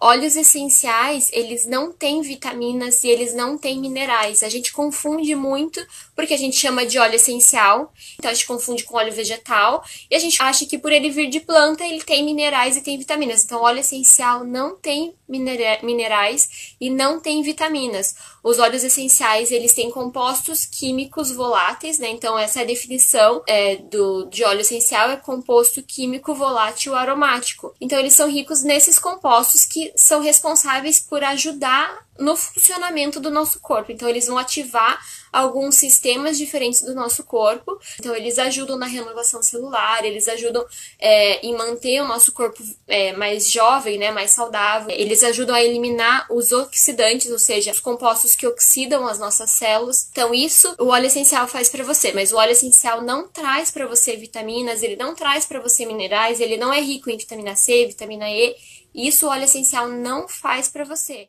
Óleos essenciais, eles não têm vitaminas e eles não têm minerais. A gente confunde muito porque a gente chama de óleo essencial, então a gente confunde com óleo vegetal e a gente acha que por ele vir de planta ele tem minerais e tem vitaminas. Então, óleo essencial não tem minerais e não tem vitaminas. Os óleos essenciais, eles têm compostos químicos voláteis, né? Então, essa é a definição é, do, de óleo essencial, é composto químico volátil aromático. Então, eles são ricos nesses compostos que são responsáveis por ajudar no funcionamento do nosso corpo. Então, eles vão ativar alguns sistemas diferentes do nosso corpo. Então, eles ajudam na renovação celular, eles ajudam é, em manter o nosso corpo é, mais jovem, né, mais saudável. Eles ajudam a eliminar os oxidantes, ou seja, os compostos que oxidam as nossas células. Então, isso o óleo essencial faz para você, mas o óleo essencial não traz para você vitaminas, ele não traz para você minerais, ele não é rico em vitamina C, vitamina E. Isso o óleo essencial não faz para você.